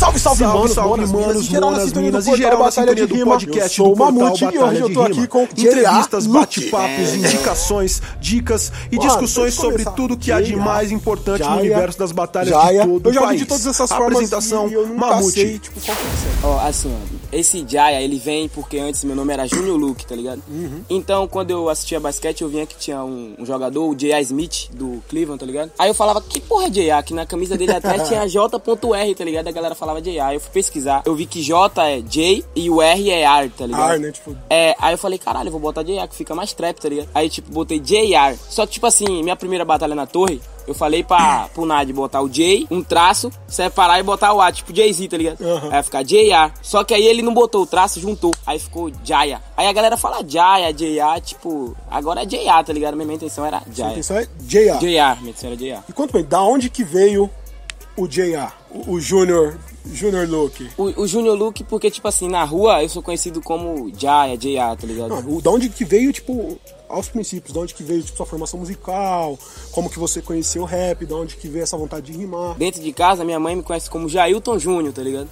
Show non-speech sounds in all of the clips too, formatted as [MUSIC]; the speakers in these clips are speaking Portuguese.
Salve, salve, Salve, manos, salve, manos, manos, minas, geral na manas, minas, portal geral na Batalha de sintonia do Rima. podcast Eu sou do o Mamute e hoje eu de tô Rima. aqui com Entrevistas, bate-papos, Luke. indicações, dicas e Mano, discussões eu sobre tudo que há de mais importante no universo das batalhas de todo Eu já o ouvi país. de todas essas formas Apresentação, e eu Mamute. sei, tipo, qual que é o. Ó, assim, ó, esse Jaya, ele vem porque antes meu nome era Junior Luke, tá ligado? Uhum. Então, quando eu assistia basquete, eu vinha que tinha um, um jogador, o J.A. Smith, do Cleveland, tá ligado? Aí eu falava, que porra é J.A.? Que na camisa dele atrás [LAUGHS] tinha J.R, tá ligado? A galera falava Eu fui pesquisar, eu vi que J é J e o R é R, tá ligado? R, né, tipo- É, aí eu falei, caralho, eu vou botar J.A. que fica mais trap, tá ligado? Aí, tipo, botei J.R. Só que, tipo assim, minha primeira batalha na torre, eu falei pra, pro Nad botar o J, um traço, separar e botar o A, tipo Jay-Z, tá ligado? Aham. Aí ficar J.A. Só que aí ele não botou o traço, juntou. Aí ficou Jaya. Aí a galera fala Jaya, J.A., tipo, agora é J.A., tá ligado? Minha intenção era Jaya. intenção é J.A. J.A., minha intenção era J.A. E conta pra mim, da onde que veio o J.A., o, o Junior, Junior Luke? O, o Junior Luke, porque, tipo assim, na rua eu sou conhecido como Jaya, J.A., tá ligado? Não, o- da onde que veio, tipo, aos princípios, da onde que veio, tipo, sua formação musical, como que você conheceu o rap, da onde que veio essa vontade de rimar. Dentro de casa, minha mãe me conhece como Jailton Júnior, tá ligado?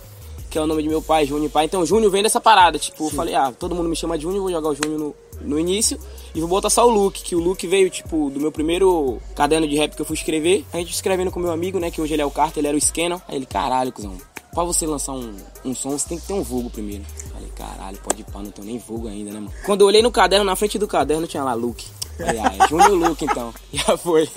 Que é o nome de meu pai, Júnior pai. Então, Júnior vem dessa parada. Tipo, eu falei, ah, todo mundo me chama de Júnior, vou jogar o Júnior no, no início. E vou botar só o Luke, que o Luke veio, tipo, do meu primeiro caderno de rap que eu fui escrever. A gente escrevendo com meu amigo, né, que hoje ele é o Carter, ele era o Scanner. Aí ele, caralho, cuzão, pra você lançar um, um som, você tem que ter um vulgo primeiro. Falei, caralho, pode ir pá, não tenho nem vulgo ainda, né, mano? Quando eu olhei no caderno, na frente do caderno tinha lá Luke. Falei, ah, é Júnior Luke, então. [LAUGHS] Já foi.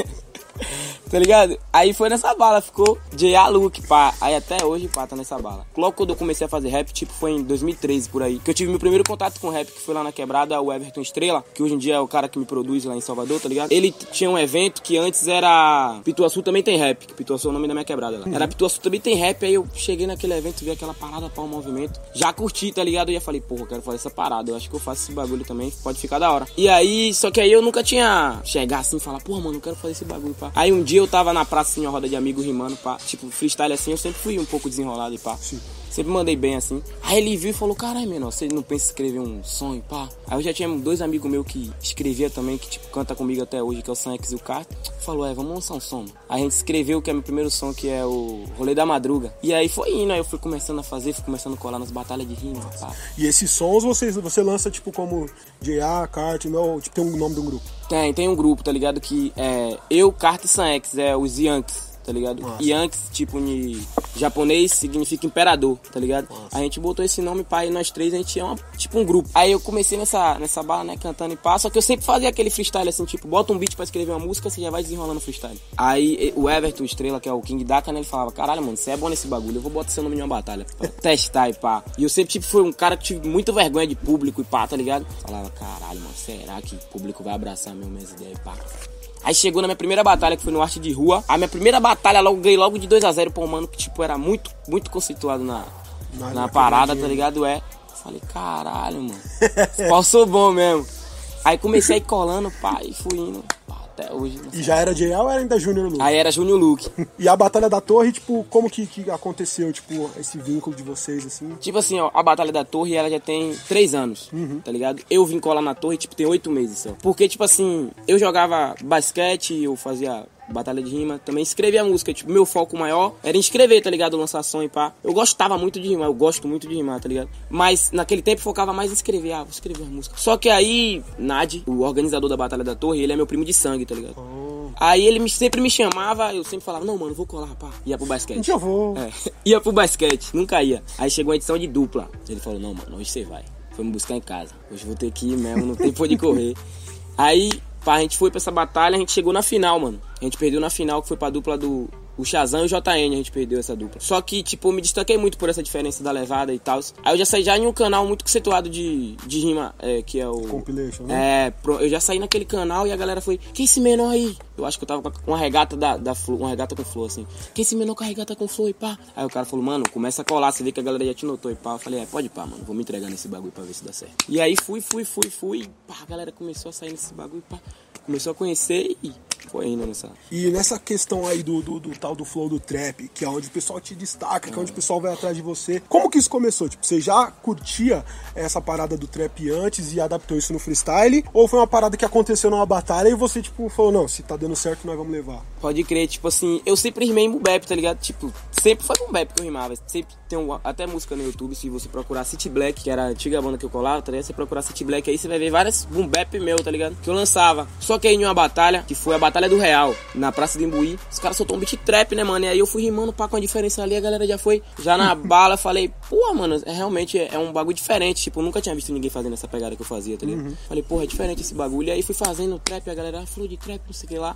Tá ligado? Aí foi nessa bala, ficou J.A. Luke, pá. Aí até hoje, pá, tá nessa bala. Logo quando eu comecei a fazer rap, tipo, foi em 2013, por aí. Que eu tive meu primeiro contato com rap, que foi lá na quebrada, o Everton Estrela, que hoje em dia é o cara que me produz lá em Salvador, tá ligado? Ele tinha um evento que antes era. Pituaçu também tem rap, que Pituaçu é o nome da minha quebrada lá. Era Pituaçu também tem rap, aí eu cheguei naquele evento, vi aquela parada para o movimento. Já curti, tá ligado? E já falei, porra, eu quero fazer essa parada. Eu acho que eu faço esse bagulho também, pode ficar da hora. E aí, só que aí eu nunca tinha chegar assim e falar, porra, mano, eu quero fazer esse bagulho, pá. Aí um dia eu tava na praça, assim, uma roda de amigos rimando, pá. Tipo, freestyle assim, eu sempre fui um pouco desenrolado e pá. Sempre mandei bem assim. Aí ele viu e falou: Caralho, menor, você não pensa em escrever um som e pá? Aí eu já tinha dois amigos meus que escrevia também, que tipo, canta comigo até hoje, que é o Sanx e o Carter. Falou: É, vamos lançar um som. Aí a gente escreveu, que é meu primeiro som, que é o Rolê da Madruga. E aí foi indo, aí eu fui começando a fazer, fui começando a colar nas batalhas de rima, pá. E esses sons você, você lança, tipo, como J.A., Kart, não, tipo, tem um nome de um grupo. Tem, tem um grupo, tá ligado? Que é eu, Carter e Sanx, é os Yankees. Tá ligado? Nossa. Tipo, em japonês, significa imperador, tá ligado? A gente botou esse nome, pá, e nós três a gente é uma, tipo um grupo. Aí eu comecei nessa, nessa bala, né, cantando e pá, só que eu sempre fazia aquele freestyle assim, tipo, bota um beat pra escrever uma música, você já vai desenrolando o freestyle. Aí o Everton Estrela, que é o King Daka, né, ele falava, caralho, mano, você é bom nesse bagulho, eu vou botar seu nome em uma batalha pra [LAUGHS] testar e pá. E eu sempre, tipo, fui um cara que tive muita vergonha de público e pá, tá ligado? Falava, caralho, mano, será que o público vai abraçar mesmo minhas ideias e pá? Aí chegou na minha primeira batalha, que foi no Arte de Rua. A minha primeira batalha logo ganhei logo de 2 a 0 pra um mano que, tipo, era muito, muito conceituado na, Na- parada, tá ligado? É. Falei, caralho, mano. [LAUGHS] Pau sou bom mesmo. Aí comecei a ir colando, pá, e fui indo. Pá, até hoje. E já era J.A. ou era ainda Junior Luke? Aí era Júnior Luke. E a Batalha da Torre, tipo, como que, que aconteceu, tipo, esse vínculo de vocês, assim? Tipo assim, ó, a Batalha da Torre, ela já tem três anos, tá ligado? Eu vim colar na torre, tipo, tem oito meses só. Porque, tipo assim, eu jogava basquete, eu fazia batalha de rima, também escrevia música. Tipo, meu foco maior era em escrever, tá ligado? Lançar som e pá. Eu gostava muito de rimar, eu gosto muito de rimar, tá ligado? Mas naquele tempo eu focava mais em escrever, ah, vou escrever uma música. Só que aí, Nad, o organizador da Batalha da Torre, ele é meu primo de sangue, tá ligado? Aí ele me- sempre me chamava, eu sempre falava, não, mano, vou colar, pá. Ia pro basquete. Já vou. É, [LAUGHS] ia pro basquete, nunca ia. Aí chegou a edição de dupla. Ele falou, não, mano, hoje você vai. Foi me buscar em casa. Hoje eu vou ter que ir mesmo, não tem por onde correr. [LAUGHS] Aí, a gente foi pra essa batalha, a gente chegou na final, mano. A gente perdeu na final, que foi pra dupla do o Shazam e o JN, a gente perdeu essa dupla. Só que, tipo, eu me destaquei muito por essa diferença da levada e tal. Aí eu já saí já em um canal muito conceituado de, de rima, é, que é o... Compilation, né? É, eu já saí naquele canal e a galera foi, quem é esse menor aí? Eu acho que eu tava com uma regata da, da Flo, uma regata com flor, assim. Quem é esse menor com a regata com flor e pá? Aí o cara falou, mano, começa a colar, você vê que a galera já te notou e pá. Eu falei, é, pode pá, mano, vou me entregar nesse bagulho pra ver se dá certo. E aí fui, fui, fui, fui, pá, a galera começou a sair nesse bagulho, pá. Começou a conhecer e foi indo nessa. E nessa questão aí do, do, do tal do flow do trap, que é onde o pessoal te destaca, que é onde o pessoal vai atrás de você. Como que isso começou? Tipo, você já curtia essa parada do trap antes e adaptou isso no freestyle? Ou foi uma parada que aconteceu numa batalha e você, tipo, falou, não, se tá dando certo, nós vamos levar? Pode crer, tipo assim, eu sempre rimei em bap, tá ligado? Tipo, sempre foi bap que eu rimava. Sempre tem um, até música no YouTube, se você procurar City Black, que era a antiga banda que eu colava, tá ligado? Você procurar City Black aí, você vai ver várias boom bap meu, tá ligado? Que eu lançava. Só que aí em uma batalha, que foi a Batalha do Real, na Praça de Imbuí, os caras soltou um beat trap, né, mano? E aí eu fui rimando pá com a diferença ali, a galera já foi, já na [LAUGHS] bala, falei, pô, mano, é realmente é um bagulho diferente. Tipo, eu nunca tinha visto ninguém fazendo essa pegada que eu fazia, tá ligado? Falei, porra, é diferente esse bagulho. E aí fui fazendo trap, a galera falou de trap, não sei o que lá.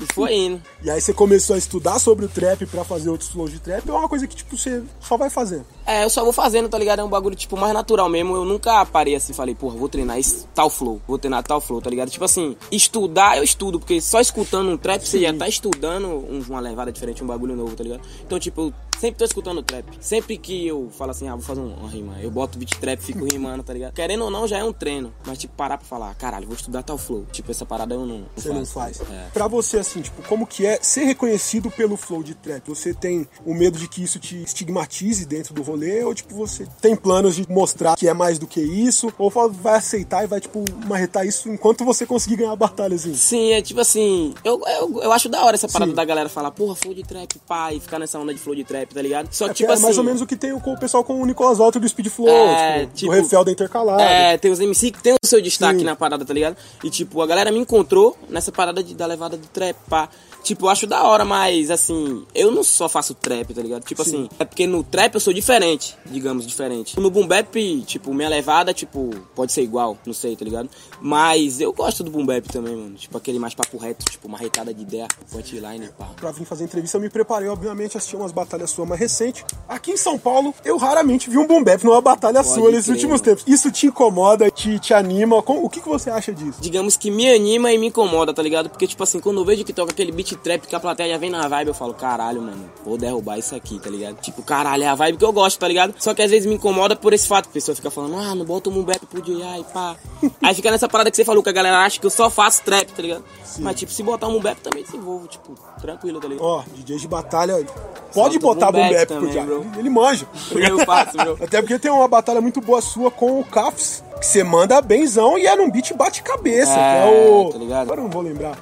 E foi indo. E aí você começou a estudar sobre o trap pra fazer outros flows de trap, ou é uma coisa que, tipo, você só vai fazendo? É, eu só vou fazendo, tá ligado? É um bagulho, tipo, mais natural mesmo. Eu nunca parei assim e falei, porra, vou treinar esse tal flow, vou treinar tal flow, tá ligado? Tipo assim, estudar eu estudo, porque só escutando um trap você já tá estudando um- uma levada diferente, um bagulho novo, tá ligado? Então, tipo, eu sempre tô escutando trap. Sempre que eu falo assim, ah, vou fazer um- uma rima, eu boto beat trap, fico rimando, tá ligado? Querendo ou não, já é um treino. Mas, tipo, parar pra falar, caralho, vou estudar tal flow. Tipo, essa parada eu não, não Você faço. não faz. É. Pra você, assim, tipo, como que é ser reconhecido pelo flow de trap? Você tem o medo de que isso te estigmatize dentro do rolê? Ou, tipo, você tem planos de mostrar que é mais do que isso? Ou vai aceitar e vai, tipo, marretar isso enquanto você conseguir ganhar a batalha, assim? Sim, é tipo assim, eu, eu, eu acho da hora essa parada Sim. da galera falar, porra, flow de trap, e ficar nessa onda de flow de trap, tá ligado? Só É, que, tipo é assim. mais ou menos o que tem com o pessoal com o Nicolas Alto do Speed Flow, É, tipo, tipo, do Refel da Intercalada. É, tem os MC que tem o seu destaque Sim. na parada, tá ligado? E tipo, a galera me encontrou nessa parada de, da levada do trap, pá. Tipo, eu acho da hora, mas assim, eu não só faço trap, tá ligado? Tipo Sim. assim, é porque no trap eu sou diferente, digamos, diferente. No boom bap, tipo, minha levada, tipo, pode ser igual, não sei, tá ligado? Mas eu gosto do boom bap também, mano. Tipo, aquele mais papo reto, tipo, uma retada de ideia, punchline, pá. Pra vir fazer entrevista, eu me preparei, obviamente, assisti umas batalhas suas mais recentes. Aqui em São Paulo, eu raramente vi um boom bap numa batalha Pode sua nesses crer, últimos mano. tempos. Isso te incomoda, te, te anima? O que, que você acha disso? digamos que me anima e me incomoda, tá ligado? Porque, tipo assim, quando eu vejo que toca aquele beat trap que a plateia já vem na vibe, eu falo, caralho, mano, vou derrubar isso aqui, tá ligado? Tipo, caralho, é a vibe que eu gosto, tá ligado? Só que às vezes me incomoda por esse fato, a pessoa fica falando, ah, não bota um bap pro DJ, e pá. [LAUGHS] Aí fica nessa parada que você falou, que a galera acha que eu só faço trap, tá ligado? Mas, tipo, se botar um bap também desenvolvo, tipo, tranquilo, tá ligado? Ó, DJ de batalha, pode Solta botar bap bap pro bro. Ele manja. [LAUGHS] Eu faço, meu. Até porque tem uma batalha muito boa sua com o Cafs, que você manda benzão e é num beat bate-cabeça, É, que é o. tá ligado? Agora eu não vou lembrar.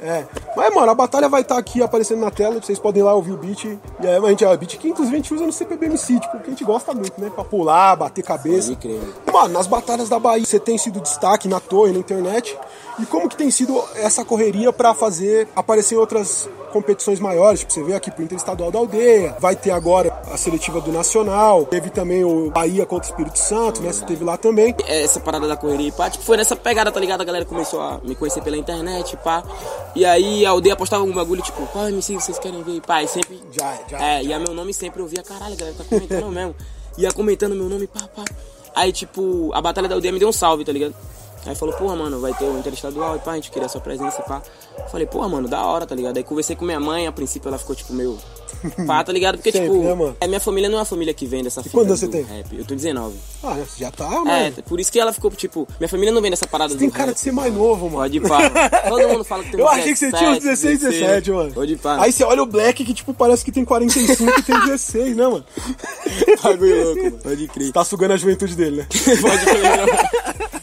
É. Mas, mano, a batalha vai estar aqui aparecendo na tela, vocês podem ir lá ouvir o beat. E a gente, é o beat que inclusive a gente usa no CPBMC, tipo, que a gente gosta muito, né? Pra pular, bater cabeça. Crer. Mano, nas batalhas da Bahia, você tem sido destaque na torre, na internet. E como que tem sido essa correria pra fazer aparecer outras competições maiores? Tipo, você vê aqui pro Interestadual da Aldeia, vai ter agora a seletiva do Nacional, teve também o Bahia contra o Espírito Santo, né? Você teve lá também. essa parada da correria, pá, tipo, foi nessa pegada, tá ligado? A galera começou a me conhecer pela internet, pá. E aí a aldeia postava um bagulho, tipo, qual MC vocês querem ver, pá? E sempre. Já é, já É, e a meu nome sempre eu via, caralho, a galera tá comentando [LAUGHS] mesmo. Ia comentando meu nome, pá, pá. Aí, tipo, a batalha da aldeia me deu um salve, tá ligado? Aí falou, porra, mano, vai ter o interestadual e pá, a gente queria a sua presença e pá. Falei, porra, mano, da hora, tá ligado? Aí conversei com minha mãe, a princípio ela ficou, tipo, meio. [LAUGHS] Pá, tá ligado? Porque, Sempre, tipo, né, mano? é, minha família não é uma família que vem dessa fita quantos você tem? rap. Eu tô 19. Ah, você já tá, É, mano. por isso que ela ficou, tipo, minha família não vem dessa parada Tem do cara rap. de ser mais novo, mano. Pode pá. [LAUGHS] Todo mundo fala que tem Eu achei que você tinha uns 16, 17, mano. Pode pá. Aí você olha o Black que, tipo, parece que tem 45 e tem 16, né, mano? [LAUGHS] bagulho louco, mano. Pode crer. Tá sugando a juventude dele, né? Pode crer.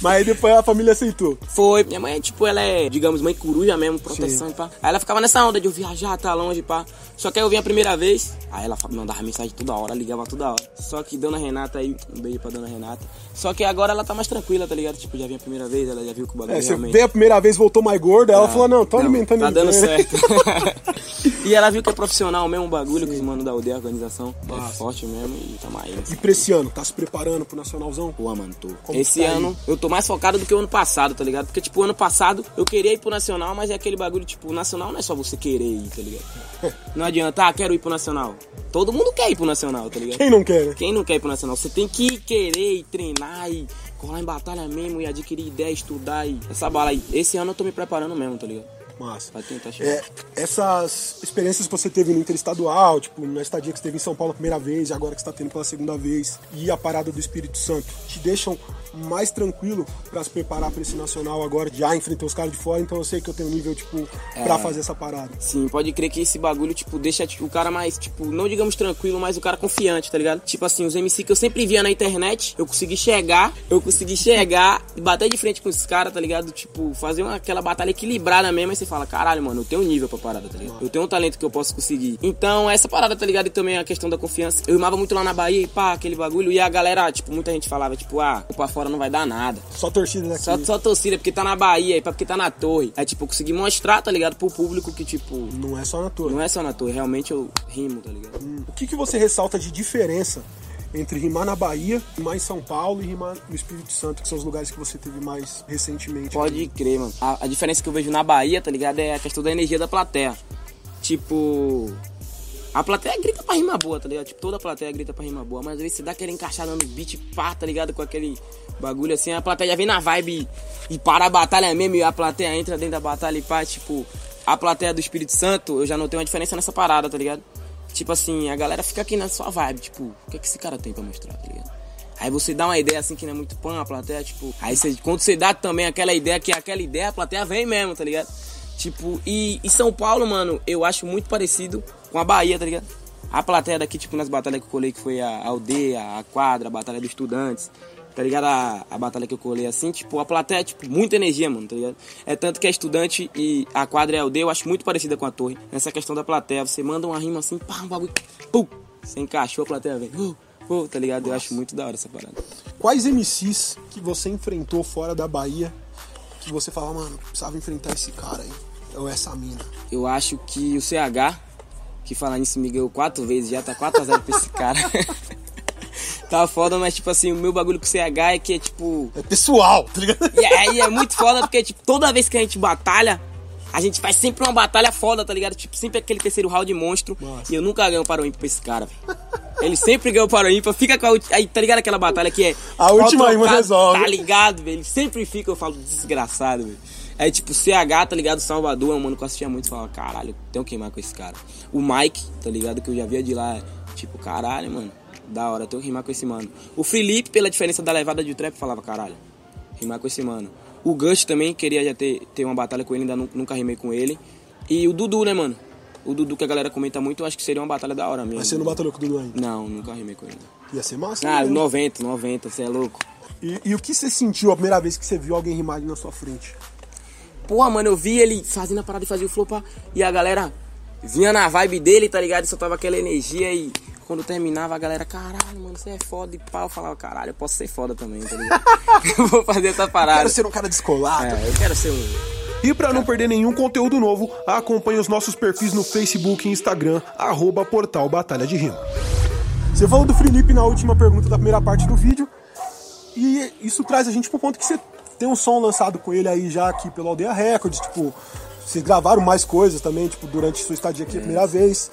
Mas aí depois a família aceitou. Foi. Minha mãe, tipo, ela é, digamos, mãe coruja mesmo, proteção e pá. Aí ela ficava nessa onda de eu viajar, tá longe, pá. Só que aí eu vim a primeira vez, aí ela mandava mensagem toda hora, ligava toda hora. Só que Dona Renata aí, um beijo pra Dona Renata. Só que agora ela tá mais tranquila, tá ligado? Tipo, já vim a primeira vez, ela já viu que o bagulho É, você realmente... veio a primeira vez, voltou mais gorda, ela falou, não, tô alimentando Tá dando certo. [LAUGHS] [LAUGHS] e ela viu que é profissional mesmo, o bagulho que os mano da aldeia, a organização. É forte mesmo e tamo aí. E pra esse ano, tá se preparando pro Nacionalzão? Pô, mano, tô. Como Esse tá aí? ano eu tô mais focado do que o ano passado, tá ligado? Porque, tipo, ano passado eu queria ir pro Nacional, mas é aquele bagulho, tipo, o Nacional não é só você querer ir, tá ligado? [LAUGHS] Não adianta, ah, quero ir pro Nacional. Todo mundo quer ir pro Nacional, tá ligado? Quem não quer, né? Quem não quer ir pro Nacional? Você tem que querer e treinar e colar em batalha mesmo e adquirir ideia, estudar e essa bala aí. Esse ano eu tô me preparando mesmo, tá ligado? Massa. Pra tentar chegar. É, essas experiências que você teve no Interestadual, tipo, na estadia que você teve em São Paulo a primeira vez, e agora que você tá tendo pela segunda vez, e a parada do Espírito Santo, te deixam mais tranquilo pra se preparar pra esse nacional agora. Já enfrentei os caras de fora, então eu sei que eu tenho nível, tipo, pra fazer essa parada. Sim, pode crer que esse bagulho, tipo, deixa tipo, o cara mais, tipo, não digamos tranquilo, mas o cara confiante, tá ligado? Tipo assim, os MC que eu sempre via na internet, eu consegui chegar, eu consegui chegar e bater de frente com esses caras, tá ligado? Tipo, fazer uma, aquela batalha equilibrada mesmo, e você fala, caralho, mano, eu tenho nível pra parada, tá ligado? Eu tenho um talento que eu posso conseguir. Então, essa parada, tá ligado? E também a questão da confiança. Eu rimava muito lá na Bahia e pá, aquele bagulho, e a galera, tipo, muita gente falava, tipo, ah, pra fora não vai dar nada. Só torcida daqui. Só, só torcida, porque tá na Bahia, e pá, porque tá na torre. Aí, tipo, eu consegui mostrar, tá ligado, pro público que, tipo, Não é só na torre. não é só na torre, realmente eu rimo, tá ligado? O que, que você ressalta de diferença entre rimar na Bahia, rimar em São Paulo e rimar no Espírito Santo, que são os lugares que você teve mais recentemente? Pode crer, mano. A, a diferença que eu vejo na Bahia, tá ligado? É a questão da energia da plateia. Tipo. A plateia grita pra rimar boa, tá ligado? Tipo, toda a plateia grita pra rimar boa. Mas às vezes você dá aquela encaixada no beat, pá, tá ligado? Com aquele bagulho assim, a plateia já vem na vibe e, para a batalha mesmo, e a plateia entra dentro da batalha e pá, tipo, a plateia do Espírito Santo, eu já notei uma diferença nessa parada, tá ligado? Tipo assim, a galera fica aqui na sua vibe, tipo, o que, é que esse cara tem pra mostrar, tá ligado? Aí você dá uma ideia assim que não é muito pã, a plateia, tipo. Aí você, quando você dá também aquela ideia que é aquela ideia, a plateia vem mesmo, tá ligado? Tipo, e, e São Paulo, mano, eu acho muito parecido com a Bahia, tá ligado? A plateia daqui, tipo, nas batalhas que eu colei, que foi a aldeia, a quadra, a batalha dos estudantes, tá ligado? A, a batalha que eu colei assim, tipo, a plateia, tipo, muita energia, mano, tá ligado? É tanto que a estudante e a quadra e a aldeia eu acho muito parecida com a torre. Nessa questão da plateia, você manda uma rima assim, pá, um bagulho, pum, você encaixou a plateia, vem, uh, uh, tá ligado? Eu acho muito da hora essa parada. Quais MCs que você enfrentou fora da Bahia que você fala, mano, precisava enfrentar esse cara aí? Ou essa mina? Eu acho que o CH, que falar nisso me ganhou quatro vezes, já tá 4x0 pra esse [LAUGHS] cara. tá foda, mas tipo assim, o meu bagulho com o CH é que é tipo. É pessoal, tá ligado? E aí é muito foda porque, tipo, toda vez que a gente batalha, a gente faz sempre uma batalha foda, tá ligado? Tipo, sempre aquele terceiro round monstro. Nossa. E eu nunca ganho para o ímpar pra esse cara, velho. Ele sempre ganhou para o ímpar, fica com a última. Aí, tá ligado aquela batalha que é. A última trocado, resolve. Tá ligado, velho? Ele sempre fica, eu falo, desgraçado, velho. Aí, tipo, CH, tá ligado? Salvador é um mano que eu assistia muito e falava, caralho, tenho que rimar com esse cara. O Mike, tá ligado? Que eu já via de lá, tipo, caralho, mano, da hora, tenho que rimar com esse mano. O Felipe, pela diferença da levada de trap, falava, caralho, rimar com esse mano. O Gush também, queria já ter, ter uma batalha com ele, ainda nu- nunca rimei com ele. E o Dudu, né, mano? O Dudu que a galera comenta muito, eu acho que seria uma batalha da hora mesmo. Mas você não batalhou com o Dudu ainda. Não, nunca rimei com ele. Ia ser massa. Ah, né? 90, 90, você é louco. E, e o que você sentiu a primeira vez que você viu alguém rimar ali na sua frente? Porra, mano, eu vi ele fazendo a parada e fazia o flow pá, e a galera vinha na vibe dele, tá ligado? E soltava aquela energia e quando terminava a galera, caralho, mano, você é foda e pau. Eu falava, caralho, eu posso ser foda também, tá ligado? [LAUGHS] eu vou fazer essa parada. Quero ser um cara descolado. É, eu quero ser um. E para não perder nenhum conteúdo novo, acompanhe os nossos perfis no Facebook e Instagram, arroba Portal Batalha de Rima. Você falou do Felipe na última pergunta da primeira parte do vídeo. E isso traz a gente pro ponto que você tem um som lançado com ele aí já aqui pelo Aldeia Records, tipo, vocês gravaram mais coisas também, tipo, durante sua estadia aqui a primeira vez.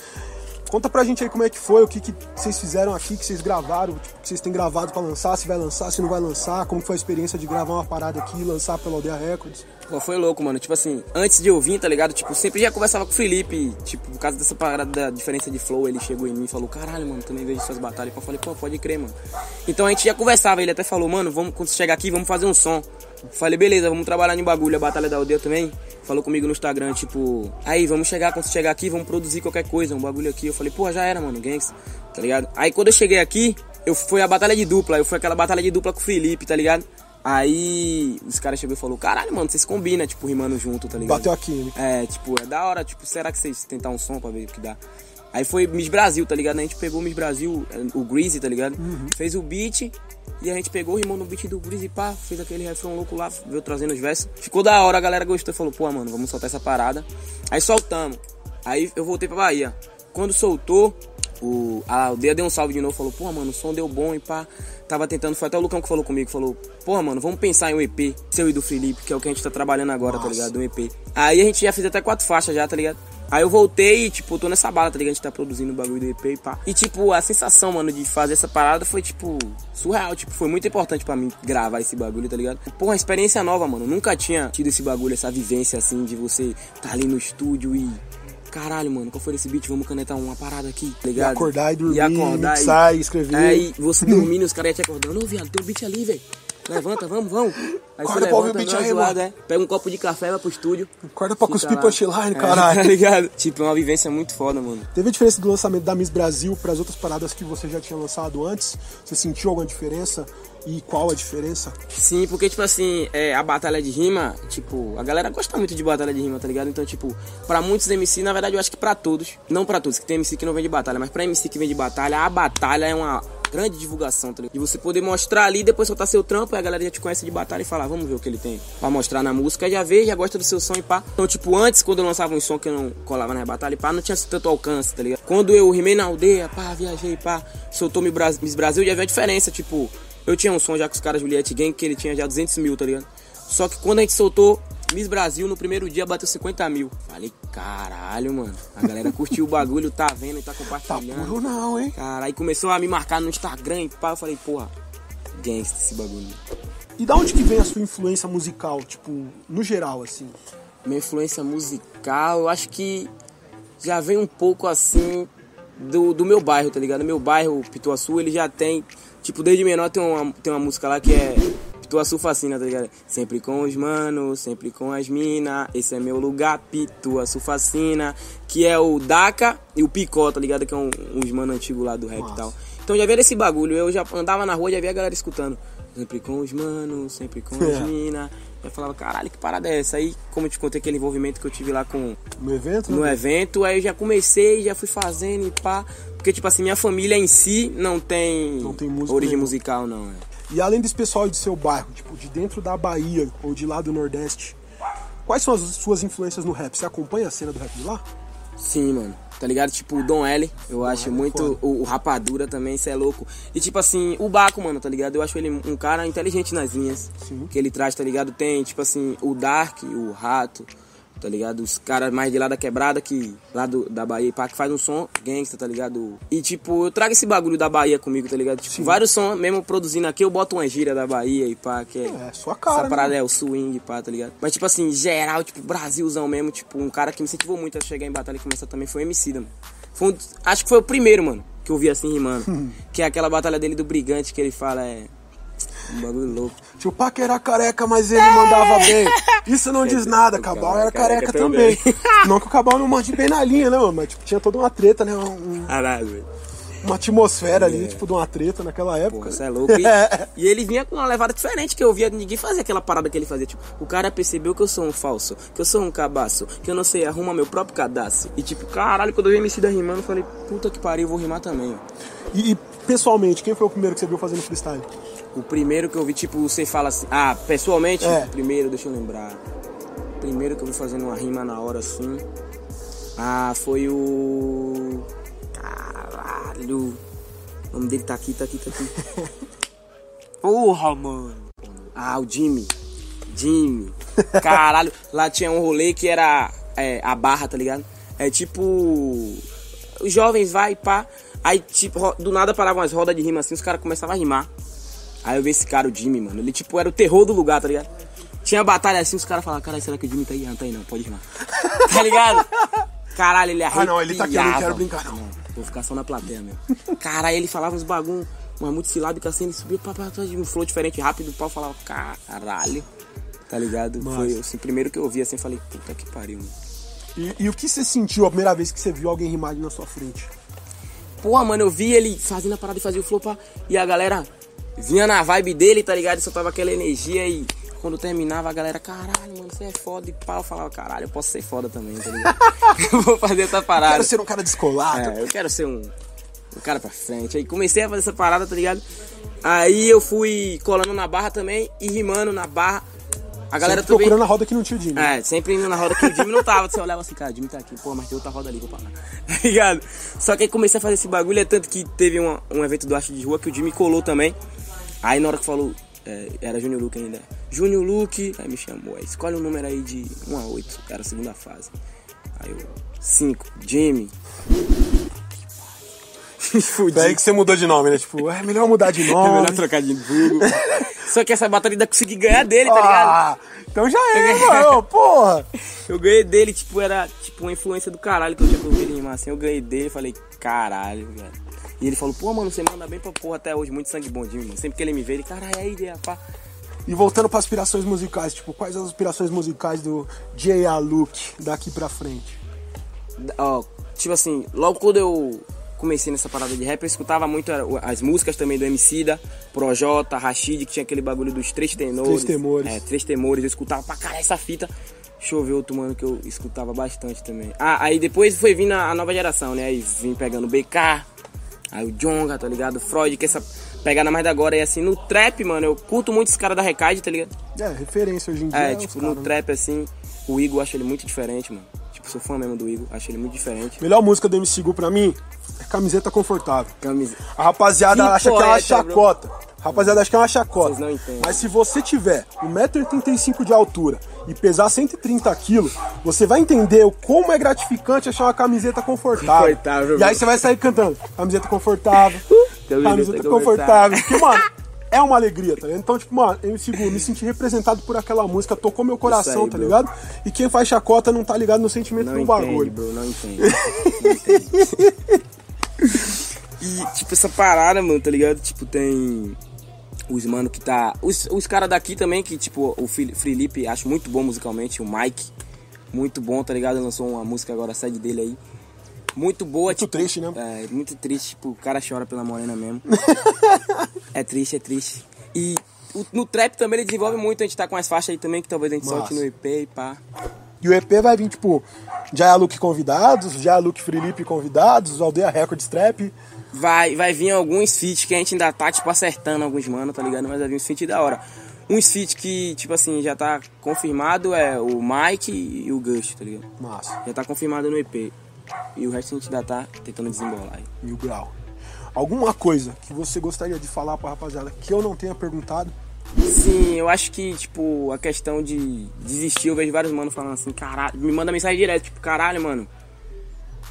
Conta pra gente aí como é que foi, o que, que vocês fizeram aqui, que vocês gravaram, tipo, que vocês têm gravado pra lançar, se vai lançar, se não vai lançar, como foi a experiência de gravar uma parada aqui e lançar pelo Aldeia Records. Pô, foi louco, mano. Tipo assim, antes de eu vir, tá ligado? Tipo, sempre já conversava com o Felipe, tipo, por causa dessa parada da diferença de flow, ele chegou em mim e falou, caralho, mano, também vejo suas batalhas. Eu falei, pô, pode crer, mano. Então a gente já conversava, ele até falou, mano, vamos, quando você chegar aqui, vamos fazer um som. Falei, beleza, vamos trabalhar no bagulho, a Batalha da Aldeia também. Falou comigo no Instagram, tipo, aí, vamos chegar, quando você chegar aqui, vamos produzir qualquer coisa, um bagulho aqui. Eu falei, pô, já era, mano, gangsta, tá ligado? Aí quando eu cheguei aqui, eu fui a batalha de dupla, eu fui aquela batalha de dupla com o Felipe, tá ligado? Aí os caras chegou e falou, caralho, mano, vocês combinam, tipo, rimando junto, tá ligado? Bateu a química. É, tipo, é da hora, tipo, será que vocês tentar um som pra ver o que dá? Aí foi Miss Brasil, tá ligado? A gente pegou o Miss Brasil, o Greasy, tá ligado? Fez o beat e a gente pegou, rimou no beat do Greasy, pá, fez aquele refrão louco lá, veio trazendo os versos. Ficou da hora, a galera gostou e falou, pô, mano, vamos soltar essa parada. Aí soltamos. Aí eu voltei pra Bahia. Quando soltou, o, a aldeia deu um salve de novo, falou, pô, mano, o som deu bom e pá. Tava tentando, foi até o Lucão que falou comigo, falou, pô, mano, vamos pensar em um EP, seu e do Felipe, que é o que a gente tá trabalhando agora, tá Nossa. ligado? Um EP. Aí a gente já fez até quatro faixas já, tá ligado? Aí eu voltei e, tipo, tô nessa bala, tá ligado? A gente tá produzindo o bagulho do EP e pá. E, tipo, a sensação, mano, de fazer essa parada foi, tipo, surreal. Tipo, foi muito importante pra mim gravar esse bagulho, tá ligado? Uma experiência nova, mano. Nunca tinha tido esse bagulho, essa vivência, assim, de você tá ali no estúdio e... Caralho, mano, qual foi esse beat? Vamos canetar uma parada aqui, tá E ligado? acordar e dormir, E acordar mixar e escrever. Aí você [LAUGHS] dormindo, os caras iam te acordando. Ô, viado, tem um beat ali, velho. Levanta, vamos, vamos. Aí Acorda você pra ouvir levanta, o beat zoada, é. Pega um copo de café, vai pro estúdio. Acorda pra cuspir punchline, É, caralho. [LAUGHS] tá ligado? Tipo, é uma vivência muito foda, mano. Teve a diferença do lançamento da Miss Brasil para as outras paradas que você já tinha lançado antes? Você sentiu alguma diferença? E qual a diferença? Sim, porque, tipo assim, é, a batalha de rima, tipo, a galera gosta muito de batalha de rima, tá ligado? Então, tipo, pra muitos MC, na verdade, eu acho que pra todos, não pra todos, que tem MC que não vem de batalha, mas pra MC que vem de batalha, a batalha é uma grande divulgação, tá ligado? E você poder mostrar ali, depois soltar seu trampo, aí a galera já te conhece de batalha e fala, "Ah, vamos ver o que ele tem pra mostrar na música, já vê, já gosta do seu som e pá. Então, tipo, antes, quando eu lançava um som que eu não colava na batalha e pá, não tinha tanto alcance, tá ligado? Quando eu rimei na aldeia, pá, viajei, pá, soltou Miss Bras- Miss Brasil, já viu a diferença, tipo, eu tinha um som já com os caras Juliette Gang, que ele tinha já 200 mil, tá ligado? Só que quando a gente soltou Miss Brasil, no primeiro dia bateu 50 mil. Falei, caralho, mano. A galera curtiu o bagulho, tá vendo e tá Tá compartilhando. puro não, hein? Cara, aí começou a me marcar no Instagram e pá, eu falei, porra, gangsta esse bagulho. E da onde que vem a sua influência musical, tipo, no geral, assim? Minha influência musical, eu acho que já vem um pouco assim do, do meu bairro, tá ligado? Meu bairro, Pituaçu, ele já tem, tipo, desde menor tem uma, tem uma música lá que é Pituaçu Fascina, tá ligado? Sempre com os manos, sempre com as mina, esse é meu lugar, Pituaçu Fascina, que é o Daca e o Picó, tá ligado? Que é um, uns mano antigo lá do rap e tal. Então já via esse bagulho, eu já andava na rua e já via a galera escutando. Sempre com os manos, sempre com as É. mina. Eu falava, caralho, que parada é essa? Aí, como eu te contei aquele envolvimento que eu tive lá com No evento, no né? evento, aí eu já comecei, já fui fazendo e pá. Porque, tipo assim, minha família em si não tem, Não tem música origem nenhuma. musical, não. É. E além desse pessoal do seu bairro, tipo, de dentro da Bahia ou de lá do Nordeste, quais são as suas influências no rap? Você acompanha a cena do rap de lá? Sim, mano. Tá ligado? Tipo, o Dom L, eu acho L é muito. O, o Rapadura também, isso é louco. E tipo assim, o Baco, mano, tá ligado? Eu acho ele um cara inteligente nas linhas Sim. que ele traz, tá ligado? Tem, tipo assim, o Dark, o Rato, tá ligado? Os caras mais de lá da quebrada, que lá do, da Bahia, pá, que faz um som gangsta, tá ligado? E tipo, eu trago esse bagulho da Bahia comigo, tá ligado? Tipo, vários sons, mesmo produzindo aqui, eu boto uma gíria da Bahia e pá, que é. É, sua cara, Essa parada né? é o swing, pá, tá ligado? Mas, tipo assim, geral, tipo, Brasilzão mesmo, tipo, um cara que me incentivou muito a chegar em batalha e começar também foi o MC, mano. Foi um acho que foi o primeiro, mano, que eu vi assim rimando. [LAUGHS] que é aquela batalha dele do Brigante que ele fala, é. Um bagulho louco. Tio Pac era careca, mas ele mandava bem. Isso não diz nada, o Cabal era é careca também. Não que o Cabal não mande bem na linha, né, mano? Mas tipo, tinha toda uma treta, né? Um- Caralho, velho. uma atmosfera ali, tipo, de uma treta naquela época. Porra, né? é louco. E, [LAUGHS] e ele vinha com uma levada diferente que eu via ninguém fazer aquela parada que ele fazia. Tipo, o cara percebeu que eu sou um falso, que eu sou um cabaço, que eu não sei arrumar meu próprio cadastro. E tipo, caralho, quando eu vi MC da rimando, eu falei, puta que pariu, eu vou rimar também. E, e, pessoalmente, quem foi o primeiro que você viu fazendo freestyle? O primeiro que eu vi, tipo, você fala assim. Ah, pessoalmente, É. o primeiro, deixa eu lembrar. O primeiro que eu vi fazendo uma rima na hora assim. Ah, foi o. Caralho. O nome dele tá aqui, tá aqui, tá aqui. [LAUGHS] Porra, mano. Ah, o Jimmy. Jimmy. Caralho. [LAUGHS] Lá tinha um rolê que era é, a barra, tá ligado? É tipo. Os jovens vai, pá. Aí, tipo, do nada paravam as rodas de rima assim, os caras começavam a rimar. Aí eu vi esse cara, o Jimmy, mano. Ele, tipo, era o terror do lugar, tá ligado? Tinha batalha assim, os caras falavam, caralho, será que o Jimmy tá aí? Ah, não tá aí não, pode rimar. [LAUGHS] tá ligado? Caralho, ele arrepiava. Ah, não, ele tá aqui, eu não quero brincar, não. Vou ficar só na plateia mesmo. Caralho, ele falava uns bagulho, uma multissilábica assim, ele subia pra pra trás de um flow diferente, rápido, o pau falava, caralho. Tá ligado? Massa. Foi assim, o primeiro que eu vi assim, falei, puta que pariu, mano. E, e o que você sentiu a primeira vez que você viu alguém rimar ali na sua frente? Porra, mano, eu vi ele fazendo a parada e fazia o flow, pá, e a galera vinha na vibe dele, tá ligado? E soltava aquela energia e quando terminava a galera, caralho, mano, você é foda. E pá, eu falava, caralho, eu posso ser foda também, tá ligado? [LAUGHS] eu vou fazer essa parada. Quero ser um cara descolado. É, eu quero ser um, um cara pra frente. Aí comecei a fazer essa parada, tá ligado? Aí eu fui colando na barra também e rimando na barra. A galera Sempre também. procurando a roda que não tinha o Jimmy. É, sempre indo na roda que o Jimmy não tava. Você olhava assim, cara, o Jimmy tá aqui, pô, mas tem outra roda ali, vou parar. [LAUGHS] Tá ligado? Só que aí comecei a fazer esse bagulho, é tanto que teve uma- um evento do Arte de Rua que o Jimmy colou também. Aí na hora que falou, é, era Júnior Luke ainda. Júnior Luke, aí me chamou, aí escolhe um número aí de 1 a 8, era a segunda fase. Aí eu, 5, Jimmy. Me fudi. Daí que você mudou de nome, né? Tipo, é melhor mudar de [LAUGHS] É nome. melhor trocar de vulgo. [LAUGHS] Só que essa batalha ainda consegui ganhar dele, tá ligado? ah, então já é, mano. Porra. [LAUGHS] Eu ganhei dele, tipo, era tipo uma influência do caralho que eu tinha ouvido ele rimar assim. Eu ganhei dele, falei, caralho, velho. E ele falou, pô, mano, você manda bem pra porra até hoje, muito sangue mim, mano. Sempre que ele me vê, ele, caralho, aí, ideia, pá. E voltando para aspirações musicais, tipo, quais as aspirações musicais do J.A. Luke daqui pra frente? Ó, tipo assim, logo quando eu comecei nessa parada de rap, eu escutava muito as músicas também do Emicida, Projota, Rashid, que tinha aquele bagulho dos três tenores. Três temores. É, três temores. Eu escutava pra caralho essa fita. Deixa eu ver outro mano que eu escutava bastante também. Ah, aí depois foi vindo a, nova geração, né? Aí vim pegando BK, aí o Jonga, tá ligado? Freud, que essa pegada mais da agora. E assim, no trap, mano, eu curto muito esse cara da Recade, tá ligado? É, referência hoje em dia. É, é tipo, no cara, né? trap, assim, o Igor, acho ele muito diferente, mano. Tipo, sou fã mesmo do Igor, acho ele muito diferente. Melhor música do MC Gu pra mim é Camiseta Confortável. Camisa. A rapaziada Que acha que é uma poeta, chacota. A rapaziada acha que é uma chacota. Vocês não entendem. Mas se você tiver 1,85m de altura e pesar 130 quilos, você vai entender o como é gratificante achar uma camiseta confortável. Confortável, e aí você vai sair cantando. Camiseta confortável. Camiseta camiseta confortável. Porque, mano, é uma alegria, tá ligado? Então, tipo, mano, eu Gu, me senti representado por aquela música, tocou meu coração, aí, tá bro. ligado? E quem faz chacota não tá ligado no sentimento Não do entende, bagulho. bro, não entende. Não entende. [LAUGHS] e, tipo, essa parada, mano, tá ligado? Tipo, tem os mano que tá... Os, os caras daqui também, que, tipo, o Felipe, acho muito bom musicalmente, o Mike, muito bom, tá ligado? Lançou uma música agora, a sede dele aí. Muito boa, Muito tipo, triste, né? É, muito triste, tipo, o cara chora pela morena mesmo. [LAUGHS] é triste, é triste. E o- no trap também ele desenvolve muito, a gente tá com as faixas aí também, que talvez a gente Massa. solte no EP e pá. E o EP vai vir, tipo, já Luke convidados, já Luke Felipe convidados, Aldeia Records Trap. Vai, vai vir alguns feats que a gente ainda tá, tipo, acertando alguns mano, tá ligado? Mas vai vir uns feats da hora. Uns feats que, tipo assim, já tá confirmado é o Mike e o Gush, tá ligado? Massa. Já tá confirmado no EP. E o resto a gente ainda tá tentando desembolar aí. Mil grau. Alguma coisa que você gostaria de falar pra rapaziada que eu não tenha perguntado? Sim, eu acho que, tipo, a questão de desistir, eu vejo vários manos falando assim, caralho, me manda mensagem direto, tipo, caralho, mano.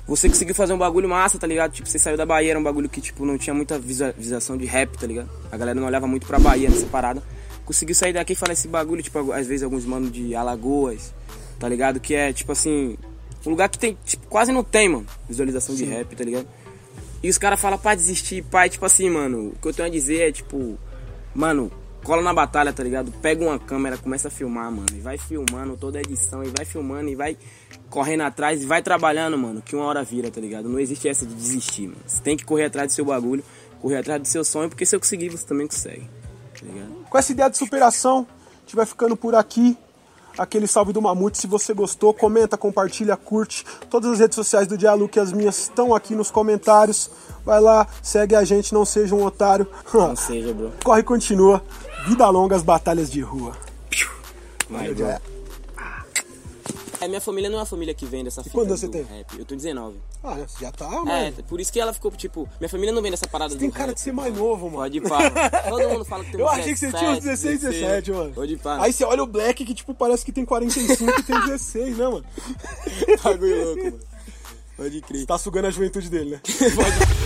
Você conseguiu fazer um bagulho massa, tá ligado? Tipo, você saiu da Bahia, era um bagulho que, tipo, não tinha muita visualização de rap, tá ligado? A galera não olhava muito pra Bahia nessa parada. Conseguiu sair daqui e falar esse bagulho, tipo, às vezes alguns manos de Alagoas, tá ligado? Que é, tipo assim, um lugar que tem, tipo, quase não tem, mano, visualização de rap, tá ligado? E os caras falam pra desistir, pai, tipo assim, mano, o que eu tenho a dizer é, tipo, mano, cola na batalha, tá ligado? Pega uma câmera, começa a filmar, mano, e vai filmando toda a edição, e vai filmando, e vai correndo atrás, e vai trabalhando, mano, que uma hora vira, tá ligado? Não existe essa de desistir, mano. Você tem que correr atrás do seu bagulho, correr atrás do seu sonho, porque se eu conseguir, você também consegue, tá ligado? Com essa ideia de superação, a gente vai ficando por aqui. Aquele salve do Mamute. Se você gostou, comenta, compartilha, curte. Todas as redes sociais do Dialuque, as minhas, estão aqui nos comentários. Vai lá, segue a gente, não seja um otário. Não seja, bro. [LAUGHS] Corre e continua. Vida longa as batalhas de rua. Vai, bro. É, minha família não é uma família que vem dessa fita quantos você do tem? rap. Eu tô 19. Ah, você já tá, É, mano. por isso que ela ficou, tipo, minha família não vem dessa parada Tem do cara rap. de ser mais novo, mano. Pode ir pá. [LAUGHS] Todo mundo fala que tem Eu achei que você tinha uns 16, 17, mano. Pode pá. Aí você olha o Black que, tipo, parece que tem 45 e tem 16, né, mano? [LAUGHS] bagulho louco, mano. Pode crer. Tá sugando a juventude dele, né? [LAUGHS]